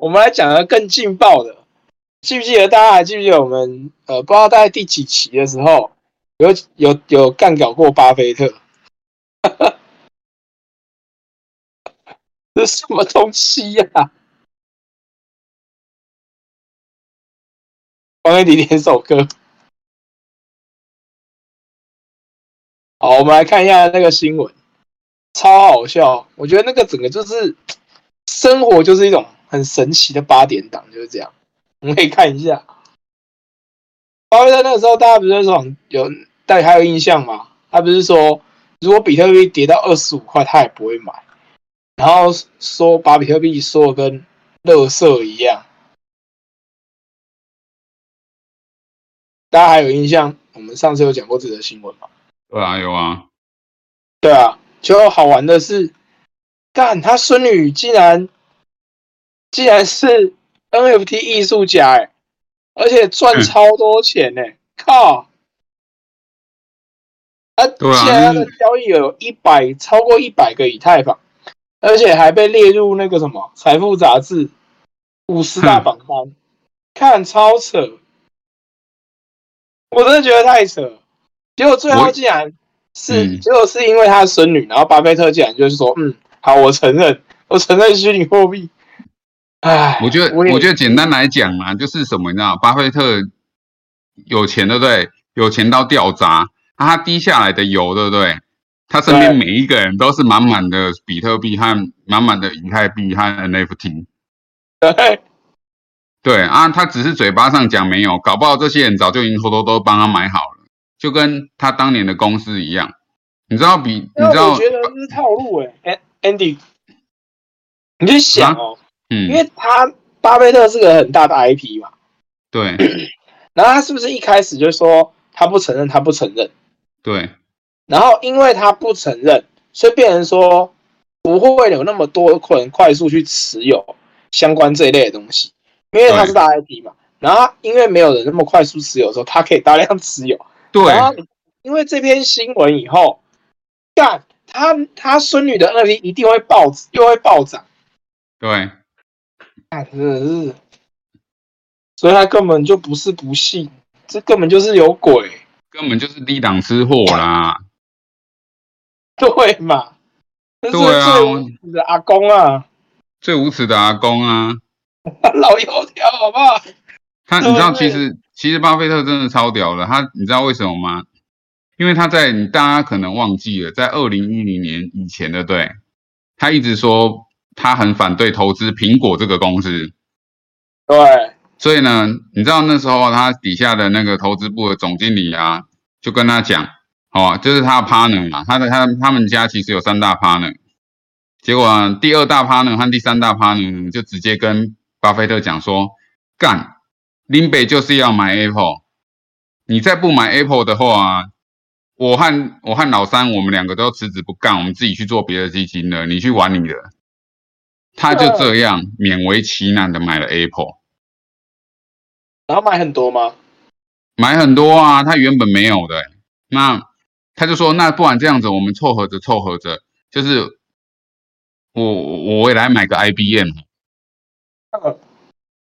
我们来讲个更劲爆的。记不记得大家还记不记得我们呃，不知道大概第几期的时候，有有有干掉过巴菲特？这什么东西呀？帮给你点首歌。好，我们来看一下那个新闻，超好笑。我觉得那个整个就是生活，就是一种很神奇的八点档，就是这样。我们可以看一下，巴菲特那个时候，大家不是说有大家还有印象吗？他不是说，如果比特币跌到二十五块，他也不会买，然后说把比特币说的跟垃圾一样。大家还有印象？我们上次有讲过这则新闻吗？对啊，有啊，对啊，就好玩的是，但他孙女竟然竟然是 NFT 艺术家哎，而且赚超多钱呢！靠，他竟然他的交易有一百超过一百个以太坊，而且还被列入那个什么财富杂志五十大榜单，看超扯，我真的觉得太扯。结果最后竟然是，结果是因为他的孙女，然后巴菲特竟然就是说，嗯，好，我承认，我承认虚拟货币。哎，我觉得，我觉得简单来讲啊，就是什么，你知道，巴菲特有钱，对不对？有钱到掉渣，他滴下来的油，对不对？他身边每一个人都是满满的比特币和满满的以太币和 NFT。对，对啊，他只是嘴巴上讲没有，搞不好这些人早就已经偷偷都帮他买好了。就跟他当年的公司一样，你知道比你知道？我觉得这是套路哎，Andy，你就想哦，嗯，因为他巴菲特是个很大的 IP 嘛，对，然后他是不是一开始就说他不承认，他不承认，对，然后因为他不承认，所以变成说不会有那么多人快速去持有相关这一类的东西，因为他是大 IP 嘛，然后因为没有人那么快速持有的时候，他可以大量持有。对，然后因为这篇新闻以后，干他他孙女的 NFT 一定会暴又会暴涨。对，是，所以他根本就不是不信，这根本就是有鬼，根本就是低档吃货啦。对嘛？对啊，最无耻的阿公啊，最无耻的阿公啊，老油条好不好？他你知道其实。其实巴菲特真的超屌了，他你知道为什么吗？因为他在你大家可能忘记了，在二零一零年以前的对，他一直说他很反对投资苹果这个公司。对，所以呢，你知道那时候他底下的那个投资部的总经理啊，就跟他讲，哦，就是他的 partner 嘛，他的他他们家其实有三大 partner，结果第二大 partner 和第三大 partner 就直接跟巴菲特讲说，干。林北就是要买 Apple，你再不买 Apple 的话，我和我和老三，我们两个都辞职不干，我们自己去做别的基金了。你去玩你的。他就这样勉为其难的买了 Apple，然后买很多吗？买很多啊，他原本没有的。那他就说，那不然这样子，我们凑合着凑合着，就是我我也来买个 IBM。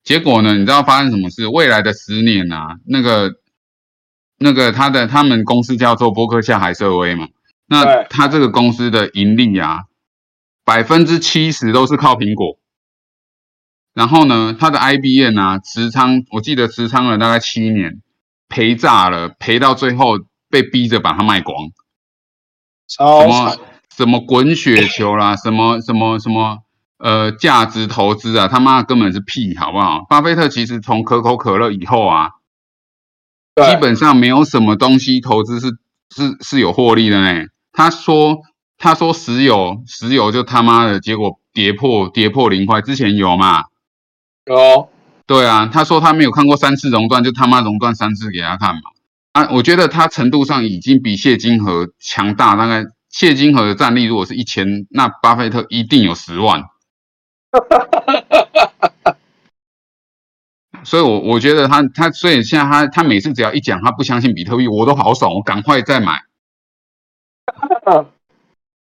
结果呢？你知道发生什么事？未来的十年啊，那个、那个他的他们公司叫做波克夏海瑟威嘛。那他这个公司的盈利啊，百分之七十都是靠苹果。然后呢，他的 IBM 啊，持仓我记得持仓了大概七年，赔炸了，赔到最后被逼着把它卖光。什么什么滚雪球啦，什么什么什么。呃，价值投资啊，他妈根本是屁，好不好？巴菲特其实从可口可乐以后啊，基本上没有什么东西投资是是是有获利的呢。他说他说石油石油就他妈的结果跌破跌破零块，之前有嘛？有。对啊，他说他没有看过三次熔断，就他妈熔断三次给他看嘛。啊，我觉得他程度上已经比谢金河强大，大概谢金河的战力如果是一千，那巴菲特一定有十万。哈哈哈哈哈！所以，我我觉得他他，所以现在他他每次只要一讲他不相信比特币，我都好爽，我赶快再买。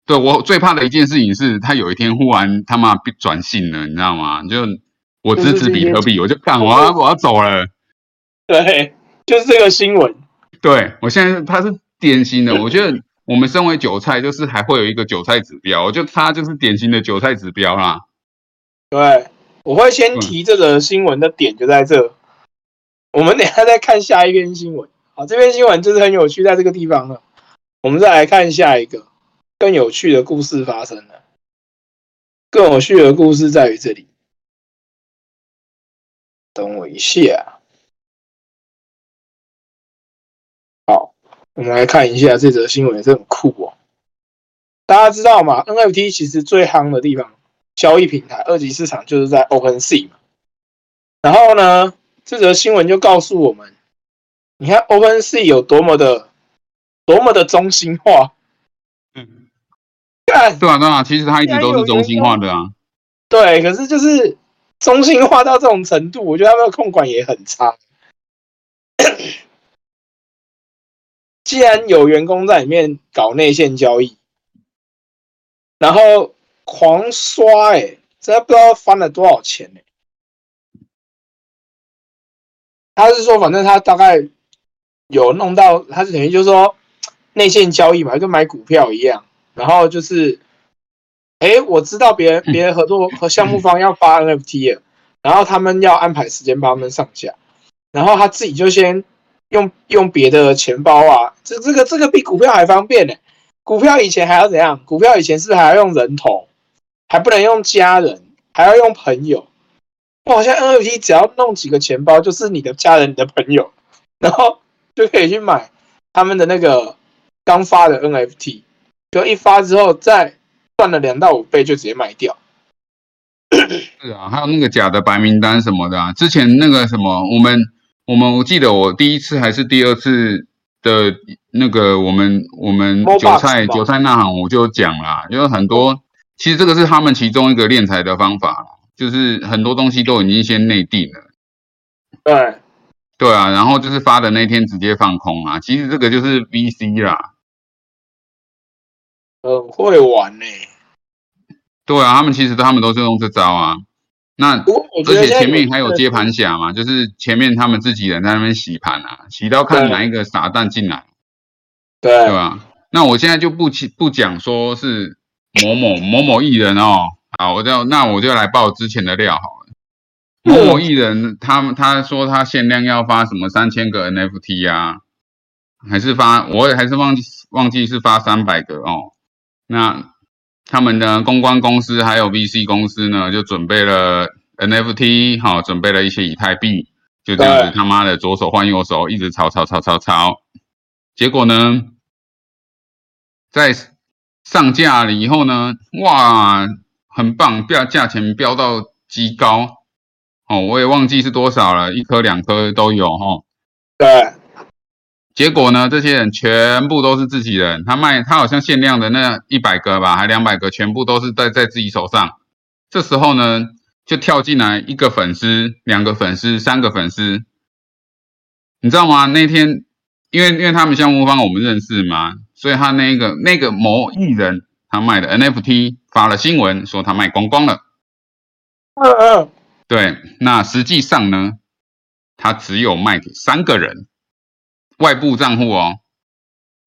对我最怕的一件事情是他有一天忽然他妈转性了，你知道吗？就我支持比特币，我就干，我要我要走了。对，就是这个新闻。对我现在他是典型的，我觉得我们身为韭菜，就是还会有一个韭菜指标，就他就是典型的韭菜指标啦。对，我会先提这个新闻的点就在这。我们等下再看下一篇新闻。好，这篇新闻就是很有趣，在这个地方了。我们再来看下一个更有趣的故事发生了。更有趣的故事在于这里。等我一下。好，我们来看一下这则新闻，是很酷哦。大家知道吗？NFT 其实最夯的地方，交易平台二级市场就是在 OpenSea 嘛。然后呢？这则新闻就告诉我们，你看 OpenSea 有多么的、多么的中心化。嗯，对啊，对啊，其实他一直都是中心化的啊。对，可是就是中心化到这种程度，我觉得他们的控管也很差。既然有员工在里面搞内线交易，然后狂刷，哎，这不知道翻了多少钱呢？他是说，反正他大概有弄到，他是等于就是说内线交易嘛，跟买股票一样。然后就是，哎，我知道别人别人合作 和项目方要发 NFT，然后他们要安排时间帮他们上架，然后他自己就先用用别的钱包啊，这这个这个比股票还方便呢。股票以前还要怎样？股票以前是还要用人头，还不能用家人，还要用朋友？哇！现在 NFT 只要弄几个钱包，就是你的家人、你的朋友，然后就可以去买他们的那个刚发的 NFT，就一发之后再赚了两到五倍，就直接卖掉。是啊，还有那个假的白名单什么的啊。之前那个什么，我们我们我记得我第一次还是第二次的那个我们我们韭菜韭菜那行我就讲啦，因为很多其实这个是他们其中一个敛财的方法就是很多东西都已经先内定了，对，对啊，然后就是发的那天直接放空啊，其实这个就是 VC 啦，很会玩呢。对啊，他们其实他们都是用这招啊。那而且前面还有接盘侠嘛，就是前面他们自己人在那边洗盘啊，洗到看哪一个傻蛋进来，对，对吧？那我现在就不不讲说是某某 某某艺人哦。好，我就那我就来报之前的料好了。某某艺人，他他说他限量要发什么三千个 NFT 啊，还是发，我也还是忘记忘记是发三百个哦。那他们的公关公司还有 VC 公司呢，就准备了 NFT，好，准备了一些以太币，就这样子他妈的左手换右手，一直炒炒炒炒炒，结果呢，在上架了以后呢，哇！很棒，标价钱飙到极高哦，我也忘记是多少了，一颗两颗都有哈。对，结果呢，这些人全部都是自己人，他卖他好像限量的那一百个吧，还两百个，全部都是在在自己手上。这时候呢，就跳进来一个粉丝、两个粉丝、三个粉丝，你知道吗？那天因为因为他们项目方我们认识嘛，所以他那个那个某艺人。他卖的 NFT 发了新闻说他卖光光了。嗯嗯，对，那实际上呢，他只有卖给三个人，外部账户哦，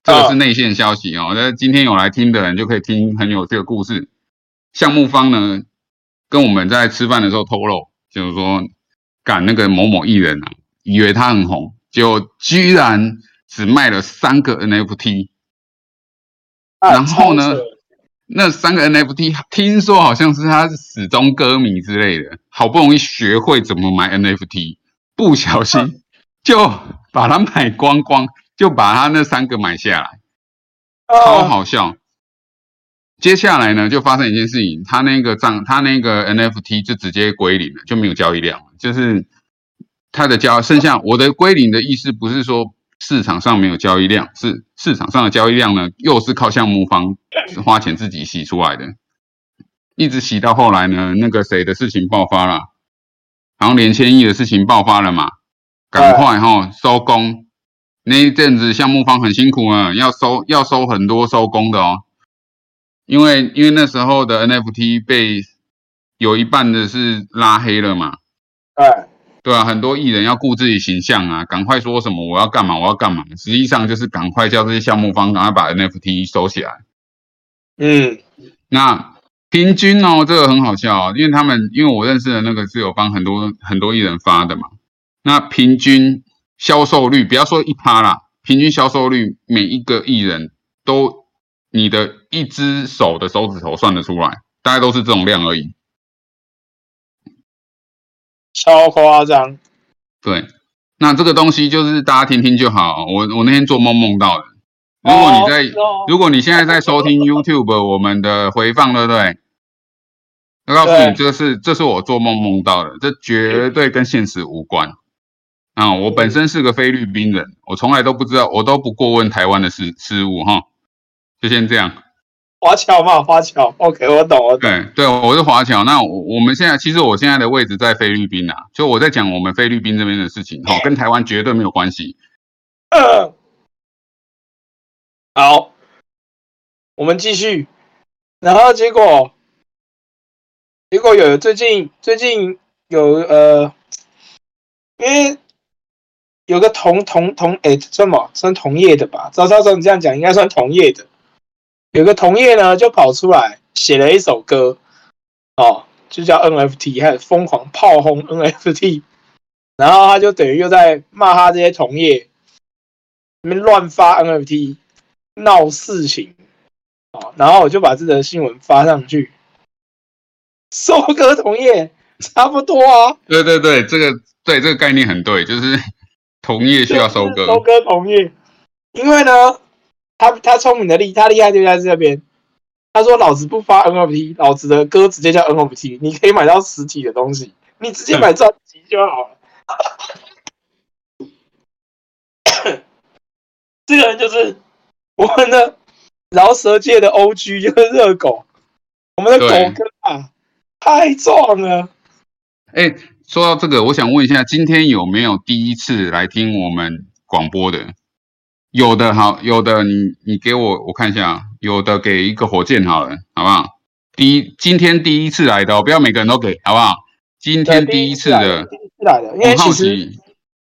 这个是内线消息哦。那今天有来听的人就可以听很有这个故事。项目方呢，跟我们在吃饭的时候透露，就是说，赶那个某某艺人啊，以为他很红，就居然只卖了三个 NFT，然后呢？那三个 NFT 听说好像是他始终歌迷之类的，好不容易学会怎么买 NFT，不小心 就把它买光光，就把他那三个买下来，超好笑。接下来呢，就发生一件事情，他那个账，他那个 NFT 就直接归零了，就没有交易量了。就是他的交剩下我的归零的意思，不是说。市场上没有交易量，是市场上的交易量呢，又是靠项目方花钱自己洗出来的，一直洗到后来呢，那个谁的事情爆发了，然后连千亿的事情爆发了嘛，赶快哈收工，那一阵子项目方很辛苦啊，要收要收很多收工的哦，因为因为那时候的 NFT 被有一半的是拉黑了嘛，对，对啊，很多艺人要顾自己形象啊，赶快说什么我要干嘛我要干嘛，实际上就是赶快叫这些项目方赶快把 NFT 收起来。嗯，那平均哦，这个很好笑啊，因为他们因为我认识的那个是有帮很多很多艺人发的嘛，那平均销售率不要说一趴啦，平均销售率每一个艺人都你的一只手的手指头算得出来，大概都是这种量而已。超夸张。对，那这个东西就是大家听听就好。我我那天做梦梦到的。如果你在，如果你现在在收听 YouTube 我们的回放，对不对？我告诉你，这是这是我做梦梦到的，这绝对跟现实无关。啊，我本身是个菲律宾人，我从来都不知道，我都不过问台湾的事事务哈。就先这样。华侨嘛，华侨，OK，我懂，我懂。对对，我是华侨。那我我们现在其实我现在的位置在菲律宾啊，就我在讲我们菲律宾这边的事情，哈，跟台湾绝对没有关系。好，我们继续。然后结果，结果有最近最近有呃，因为有个同同同哎，什么算同业的吧？赵超总你这样讲应该算同业的。有个同业呢，就跑出来写了一首歌，哦，就叫 NFT，还疯狂炮轰 NFT，然后他就等于又在骂他这些同业，你们乱发 NFT。闹事情，哦，然后我就把这则新闻发上去，收割同业差不多啊。对对对，这个对这个概念很对，就是同业需要收割，收割同业。因为呢，他他聪明的厉，他厉害就在这边。他说：“老子不发 NFT，老子的歌直接叫 NFT，你可以买到实体的东西，你直接买专辑就好了。”这个人就是。我们的饶舌界的 O.G. 就是热狗，我们的狗哥啊，太壮了。哎，说到这个，我想问一下，今天有没有第一次来听我们广播的？有的，好，有的，你你给我我看一下，有的给一个火箭好了，好不好？第一，今天第一次来的，不要每个人都给，好不好？今天第一次的，第一次来的，因为其实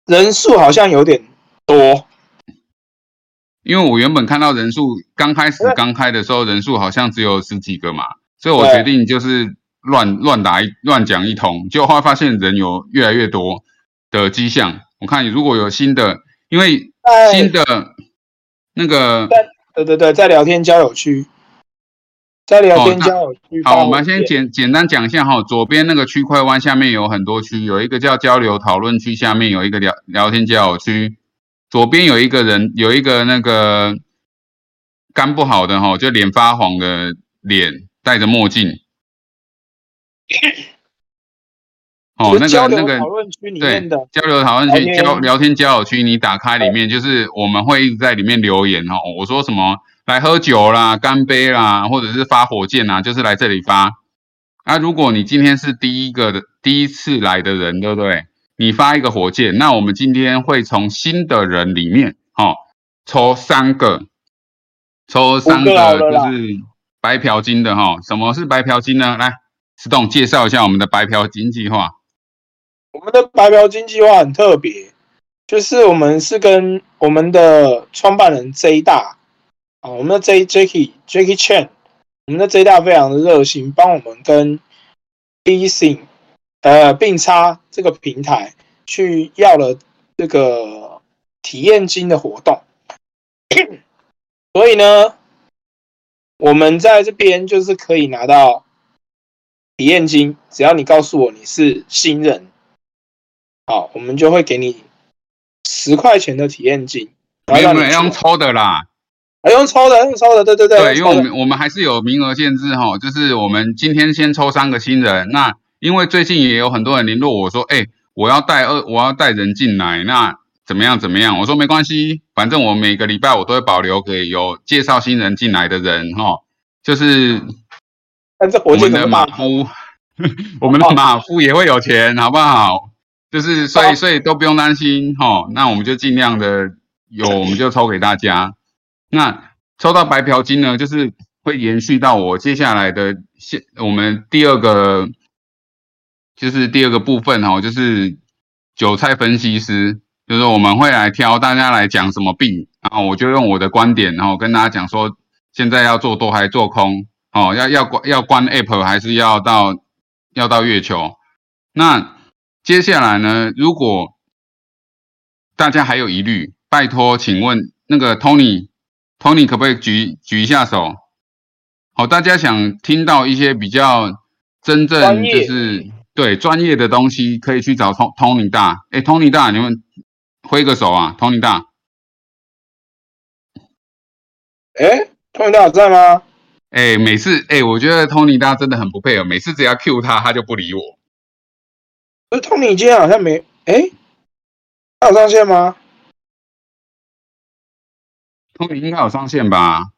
人数好像有点多。因为我原本看到人数刚开始刚开的时候人数好像只有十几个嘛，所以我决定就是乱乱打一乱讲一通，结果后来发现人有越来越多的迹象。我看如果有新的，因为新的那个，对对对，在聊天交友区，在聊天交友区。好，我们先简简单讲一下哈，左边那个区块湾下面有很多区，有一个叫交流讨论区，下面有一个聊聊天交友区。左边有一个人，有一个那个肝不好的哈，就脸发黄的脸，戴着墨镜。哦，那个那个对交流讨论区交聊天交友区，你打开里面就是我们会一直在里面留言哦。我说什么来喝酒啦、干杯啦，或者是发火箭啊，就是来这里发。啊，如果你今天是第一个的第一次来的人，对不对？你发一个火箭，那我们今天会从新的人里面，哦，抽三个，抽三个就是白嫖金的哈。什么是白嫖金呢？来，石栋介绍一下我们的白嫖金计划。我们的白嫖金计划很特别，就是我们是跟我们的创办人 J 大啊，我们的 J Jacky Jacky Chan，我们的 J 大非常的热心，帮我们跟 e s i n g 呃，并插这个平台去要了这个体验金的活动，所以呢，我们在这边就是可以拿到体验金，只要你告诉我你是新人，好，我们就会给你十块钱的体验金。没有没有用抽的啦，还用抽的，用抽的，对对对。对，因为我们我们还是有名额限制哈，就是我们今天先抽三个新人，那。因为最近也有很多人联络我说，哎，我要带二，我要带人进来，那怎么样？怎么样？我说没关系，反正我每个礼拜我都会保留给有介绍新人进来的人，哈，就是我们的马夫，我们的马夫也会有钱，好不好？就是所以所以都不用担心，哈，那我们就尽量的有，我们就抽给大家。那抽到白嫖金呢，就是会延续到我接下来的现我们第二个。就是第二个部分哦，就是韭菜分析师，就是我们会来挑大家来讲什么病，然后我就用我的观点，然后跟大家讲说，现在要做多还是做空，哦，要要关要关 app 还是要到要到月球？那接下来呢，如果大家还有疑虑，拜托，请问那个 Tony，Tony 可不可以举举一下手？好，大家想听到一些比较真正就是对专业的东西，可以去找 Tony 大。哎，Tony 大，你们挥个手啊，Tony 大。哎，Tony 大在吗？哎，每次哎，我觉得 Tony 大真的很不配合，每次只要 Q 他，他就不理我。不是 Tony 今天好像没哎。有上线吗？通灵应该有上线吧？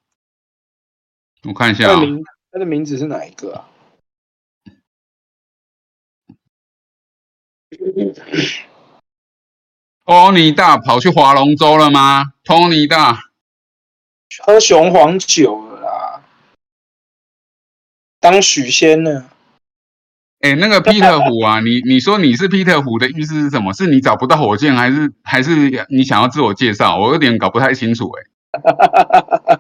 我看一下啊。他的名字是哪一个啊？托尼大跑去划龙舟了吗？托尼大喝雄黄酒当许仙呢？哎，那个皮特虎啊，你你说你是皮特虎的意思是什么？是你找不到火箭，还是还是你想要自我介绍？我有点搞不太清楚哎。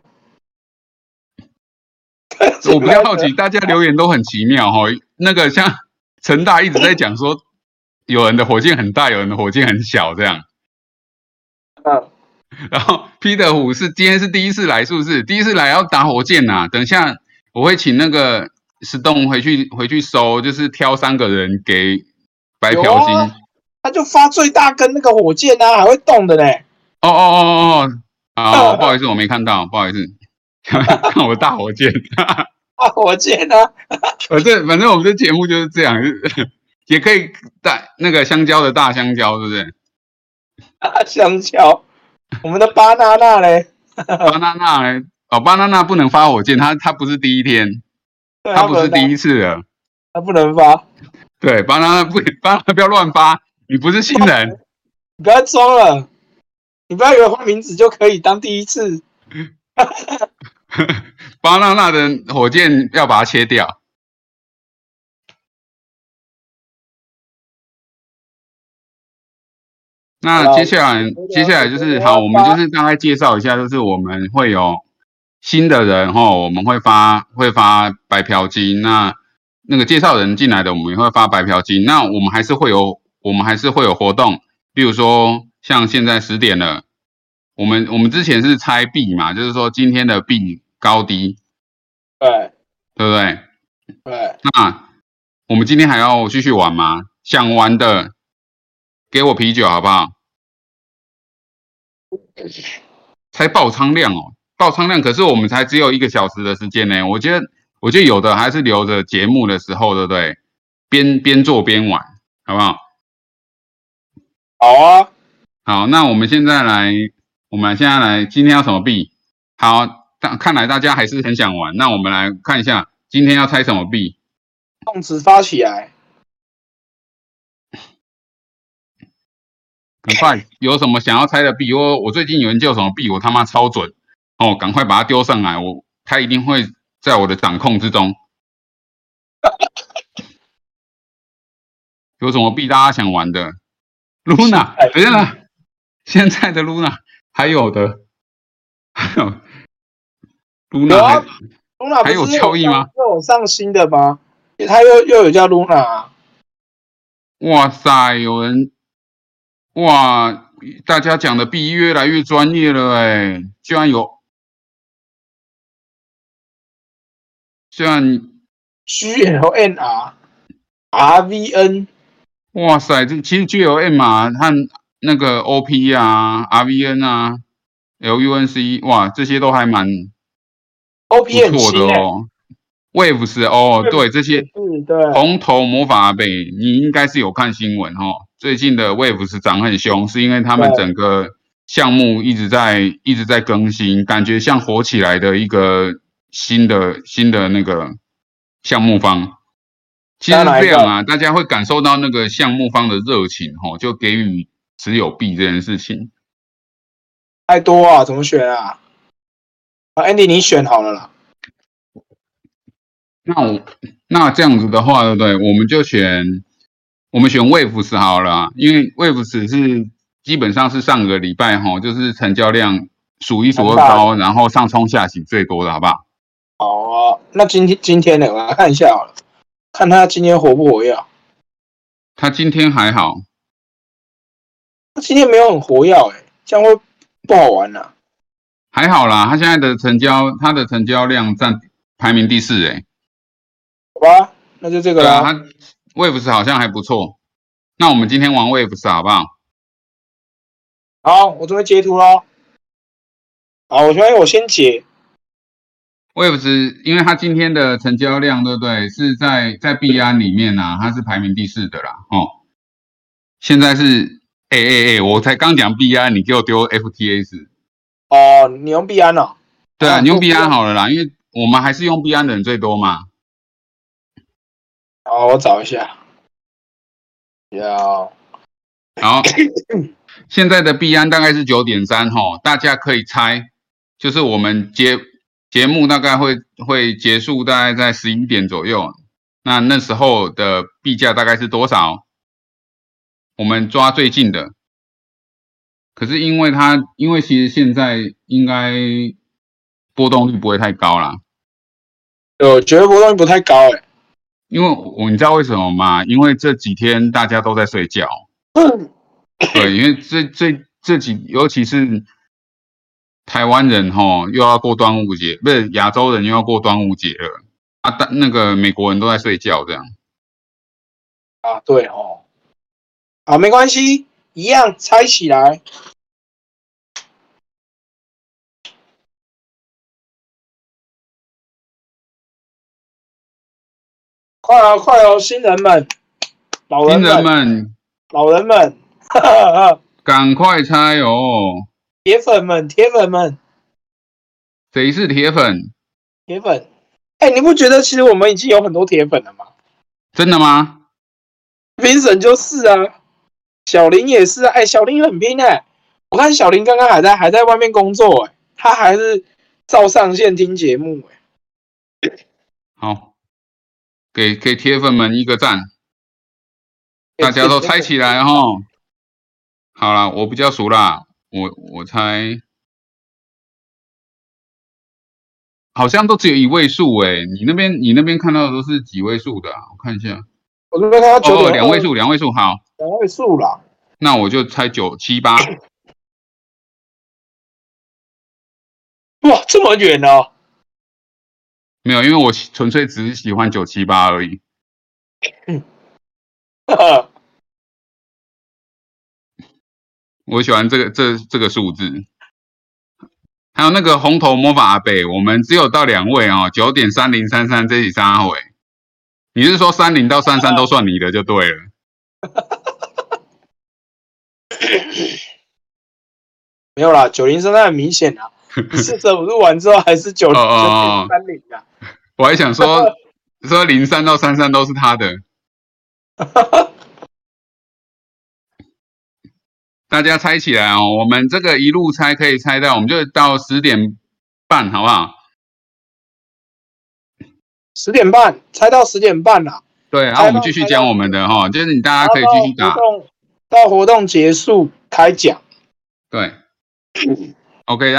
我比较好奇，大家留言都很奇妙哈。那个像陈大一直在讲说，有人的火箭很大，有人的火箭很小这样。嗯。然后皮特虎是今天是第一次来，是不是？第一次来要打火箭呐？等一下我会请那个。石洞回去回去收，就是挑三个人给白嫖金，他就发最大根那个火箭啊，还会动的嘞。哦哦哦哦哦，啊，不好意思，我没看到，不好意思，看我大火箭，大火箭啊？反正反正我们的节目就是这样，也可以大那个香蕉的大香蕉，是不是？大香蕉，我们的巴娜娜嘞？巴娜娜嘞？哦，巴娜娜不能发火箭，他他不是第一天。他不是第一次了，他不能发。对，帮他不帮他不要乱发，你不是新人，你不要装了，你不要以为换名字就可以当第一次。巴娜娜的火箭要把它切掉。那接下来，接下来就是好，我们就是大概介绍一下，就是我们会有。新的人哈，我们会发会发白嫖金。那那个介绍人进来的，我们也会发白嫖金。那我们还是会有，我们还是会有活动。比如说，像现在十点了，我们我们之前是猜币嘛，就是说今天的币高低，对对不对？对。那我们今天还要继续玩吗？想玩的，给我啤酒好不好？猜爆仓量哦。爆仓量，可是我们才只有一个小时的时间呢。我觉得，我觉得有的还是留着节目的时候，对不对？边边做边玩，好不好？好啊。好，那我们现在来，我们现在来，今天要什么币？好，但看来大家还是很想玩。那我们来看一下，今天要猜什么币？动词发起来。很快，有什么想要猜的币？我我最近有人叫什么币？我他妈超准。哦，赶快把它丢上来，我它一定会在我的掌控之中。有什么币大家想玩的？Luna，等下，现在的 Luna 还有的，还有 Luna，Luna 还有交易吗？又有上新的吗？它又又有叫 Luna。哇塞，有人哇，大家讲的币越来越专业了哎，居然有。虽然 G L N R R V N，哇塞，这其实 G L N 啊，和那个 O P 啊，R V N 啊，L U N C，哇，这些都还蛮 O 错的哦。Waves 哦，对这些，对红头魔法阿北，你应该是有看新闻哦。最近的 Waves 涨很凶，是因为他们整个项目一直在一直在更新，感觉像火起来的一个。新的新的那个项目方，其实这样啊，大家会感受到那个项目方的热情吼，就给予持有币这件事情。太多啊，怎么选啊？啊，Andy，你选好了啦。那我那这样子的话，对不对？我们就选我们选 Waves 好了，因为 Waves 是基本上是上个礼拜哈，就是成交量数一数二高，然后上冲下洗最多的，好不好？那今天今天呢，我来看一下好了，看他今天活不活跃。他今天还好，他今天没有很活跃，哎，这样会不好玩呐。还好啦，他现在的成交，他的成交量占排名第四，哎，好吧，那就这个啦。他 Waves 好像还不错，那我们今天玩 Waves 好不好？好，我准备截图喽。好，我先我先截。Waves，因为它今天的成交量，对不对？是在在币安里面呐，它是排名第四的啦。哦，现在是，哎哎哎，我才刚讲币安，你给我丢 FTS。哦，你用币安哦？对啊，你用币安好了啦，因为我们还是用币安的人最多嘛。好，我找一下。要。好，现在的币安大概是九点三哈，大家可以猜，就是我们接。节目大概会会结束，大概在十一点左右。那那时候的币价大概是多少？我们抓最近的。可是因为它，因为其实现在应该波动率不会太高啦。我觉得波动率不太高哎。因为我你知道为什么吗？因为这几天大家都在睡觉。对，因为这这这几，尤其是。台湾人哈又要过端午节，不是亚洲人又要过端午节了啊！但那个美国人都在睡觉，这样啊？对哦，啊，没关系，一样猜起来，快哦快哦，新人们，老人们，老人们，赶快猜哦！铁粉们，铁粉们，谁是铁粉？铁粉，哎，你不觉得其实我们已经有很多铁粉了吗？真的吗？评审就是啊，小林也是，哎，小林很拼哎，我看小林刚刚还在还在外面工作哎，他还是照上线听节目哎。好，给给铁粉们一个赞，大家都猜起来哈。好了，我比较熟啦。我我猜，好像都只有一位数哎，你那边你那边看到的都是几位数的？我看一下，我这边看到九点两位数，两位数好，两位数啦。那我就猜九七八。哇，这么远呢？没有，因为我纯粹只是喜欢九七八而已。我喜欢这个这这个数字，还有那个红头魔法阿北，我们只有到两位哦，九点三零三三这几三位，你是说三零到三三都算你的就对了。没有啦，九零三三很明显啊，四舍五入完之后还是九零三零啊。我还想说 说零三到三三都是他的。大家猜起来哦，我们这个一路猜可以猜到，我们就到十点半，好不好？十点半，猜到十点半了。对，然后我们继续讲我们的哈，就是你大家可以继续打，到活动结束开奖。对，OK。